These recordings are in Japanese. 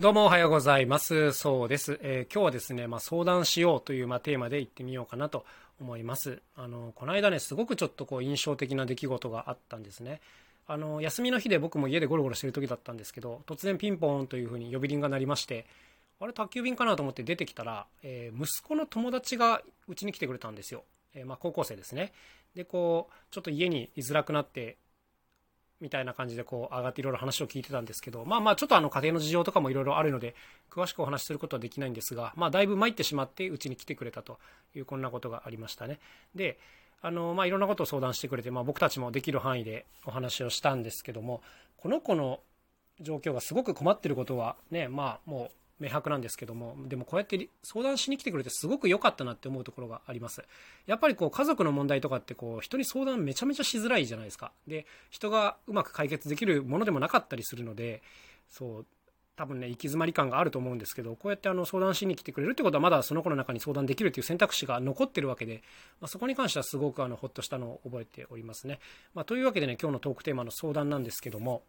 どうもおはようございます。そうです。えー、今日はですね、まあ、相談しようという、まあ、テーマで行ってみようかなと思います。あの、この間ね、すごくちょっとこう印象的な出来事があったんですね。あの、休みの日で僕も家でゴロゴロしてる時だったんですけど、突然ピンポーンというふうに呼び鈴が鳴りまして、あれ宅急便かなと思って出てきたら、えー、息子の友達がうちに来てくれたんですよ。えー、まあ、高校生ですね。で、こう、ちょっと家に居づらくなって、みたいな感じでこう上がっていろいろ話を聞いてたんですけど、まあまあちょっとあの家庭の事情とかもいろいろあるので、詳しくお話しすることはできないんですが、まあだいぶ参ってしまってうちに来てくれたというこんなことがありましたね。で、あの、まあいろんなことを相談してくれて、まあ僕たちもできる範囲でお話をしたんですけども、この子の状況がすごく困ってることはね、まあもう明白なんですけども、でもこうやって相談しに来てくれてすごく良かったなって思うところがあります。やっぱりこう家族の問題とかってこう人に相談めちゃめちゃしづらいじゃないですか。で、人がうまく解決できるものでもなかったりするので、そう、多分ね、行き詰まり感があると思うんですけど、こうやってあの相談しに来てくれるってことはまだその子の中に相談できるという選択肢が残ってるわけで、まあ、そこに関してはすごくあのほっとしたのを覚えておりますね。まあ、というわけでね、今日のトークテーマの相談なんですけども、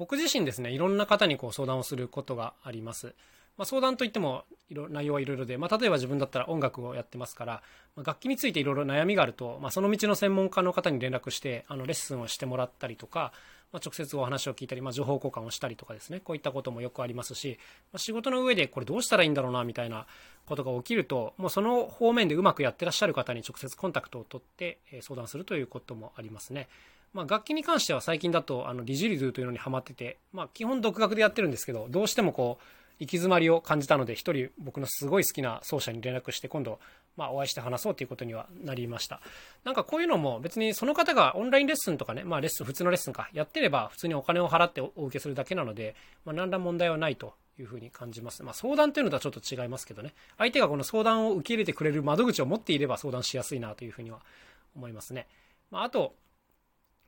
僕自身ですね、いろんな方にこう相談をすることがあります。まあ、相談といっても内容はいろいろで、まあ、例えば自分だったら音楽をやってますから、まあ、楽器についていろいろ悩みがあると、まあ、その道の専門家の方に連絡してあのレッスンをしてもらったりとか、まあ、直接お話を聞いたり、まあ、情報交換をしたりとかですねこういったこともよくありますし、まあ、仕事の上でこれどうしたらいいんだろうなみたいなことが起きるともうその方面でうまくやってらっしゃる方に直接コンタクトを取って相談するということもありますね。まあ、楽器に関しては最近だとあのディジリドゥというのにハマってて、まあ、基本独学でやってるんですけどどうしてもこう行き詰まりを感じたので、一人僕のすごい好きな奏者に連絡して、今度、まあ、お会いして話そうということにはなりました。なんかこういうのも別にその方がオンラインレッスンとかね、まあレッスン、普通のレッスンか、やってれば普通にお金を払ってお受けするだけなので、まあ何ら問題はないというふうに感じます。まあ相談というのとはちょっと違いますけどね、相手がこの相談を受け入れてくれる窓口を持っていれば相談しやすいなというふうには思いますね。まああと、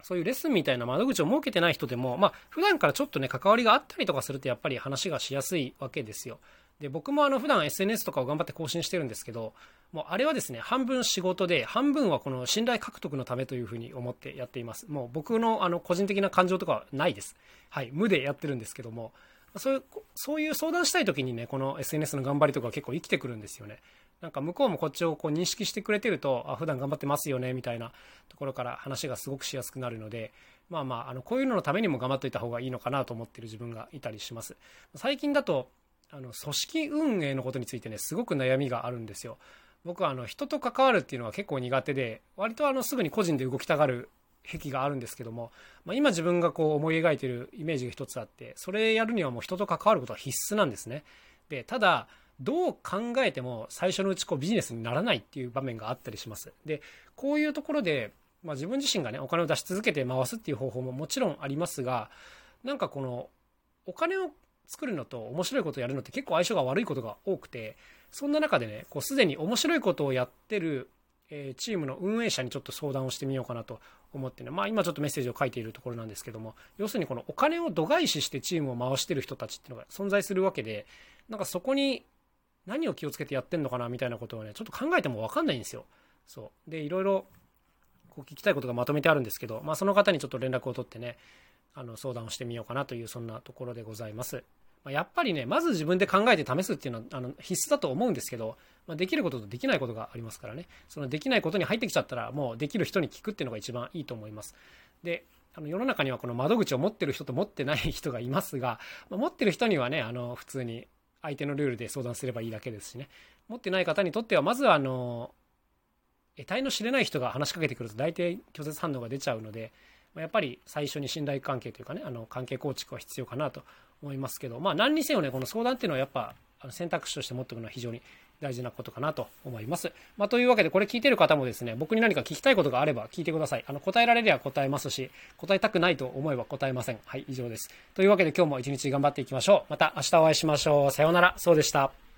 そういうレッスンみたいな窓口を設けてない人でも、まあ、普段からちょっとね、関わりがあったりとかすると、やっぱり話がしやすいわけですよ。で、僕もあの、普段 SNS とかを頑張って更新してるんですけど、もうあれはですね、半分仕事で、半分はこの信頼獲得のためというふうに思ってやっています。もう僕のあの、個人的な感情とかはないです。はい、無でやってるんですけども、そういう、そういう相談したい時にね、この SNS の頑張りとか結構生きてくるんですよね。なんか向こうもこっちをこう認識してくれてると、あ、普段頑張ってますよね、みたいなところから話がすごくしやすくなるので、まあまあ、あの、こういうののためにも頑張っておいた方がいいのかなと思ってる自分がいたりします。最近だと、あの組織運営のことについてねすごく悩みがあるんですよ僕はあの人と関わるっていうのは結構苦手で割とあのすぐに個人で動きたがる癖があるんですけども、まあ、今自分がこう思い描いているイメージが一つあってそれやるにはもう人と関わることは必須なんですね。でただどう考えても最初のうちこうビジネスにならないっていう場面があったりします。でこういうところで、まあ、自分自身がねお金を出し続けて回すっていう方法ももちろんありますがなんかこのお金を作るのと面白いことをやるのって結構相性が悪いことが多くて、そんな中でね、こうすでに面白いことをやってる、チームの運営者にちょっと相談をしてみようかなと思ってね、まあ今ちょっとメッセージを書いているところなんですけども、要するにこのお金を度外視してチームを回してる人たちっていうのが存在するわけで、なんかそこに何を気をつけてやってんのかなみたいなことをね、ちょっと考えてもわかんないんですよ。そう。で、いろいろこう聞きたいことがまとめてあるんですけど、まあその方にちょっと連絡を取ってね、あの相談をしてみようかなというそんなところでございます。まやっぱりね、まず自分で考えて試すっていうのはあの必須だと思うんですけど、まあ、できることとできないことがありますからね、そのできないことに入ってきちゃったら、もうできる人に聞くっていうのが一番いいと思います。で、あの世の中にはこの窓口を持ってる人と持ってない人がいますが、まあ、持ってる人にはね、あの普通に相手のルールで相談すればいいだけですしね、持ってない方にとっては、まずはあの、得体の知れない人が話しかけてくると大体拒絶反応が出ちゃうので、やっぱり最初に信頼関係というかね、あの関係構築は必要かなと思いますけど、まあ何にせよね、この相談っていうのはやっぱ選択肢として持っておくのは非常に大事なことかなと思います。まあ、というわけで、これ聞いてる方もですね、僕に何か聞きたいことがあれば聞いてください。あの、答えられれば答えますし、答えたくないと思えば答えません。はい、以上です。というわけで今日も一日頑張っていきましょう。また明日お会いしましょう。さようなら。そうでした。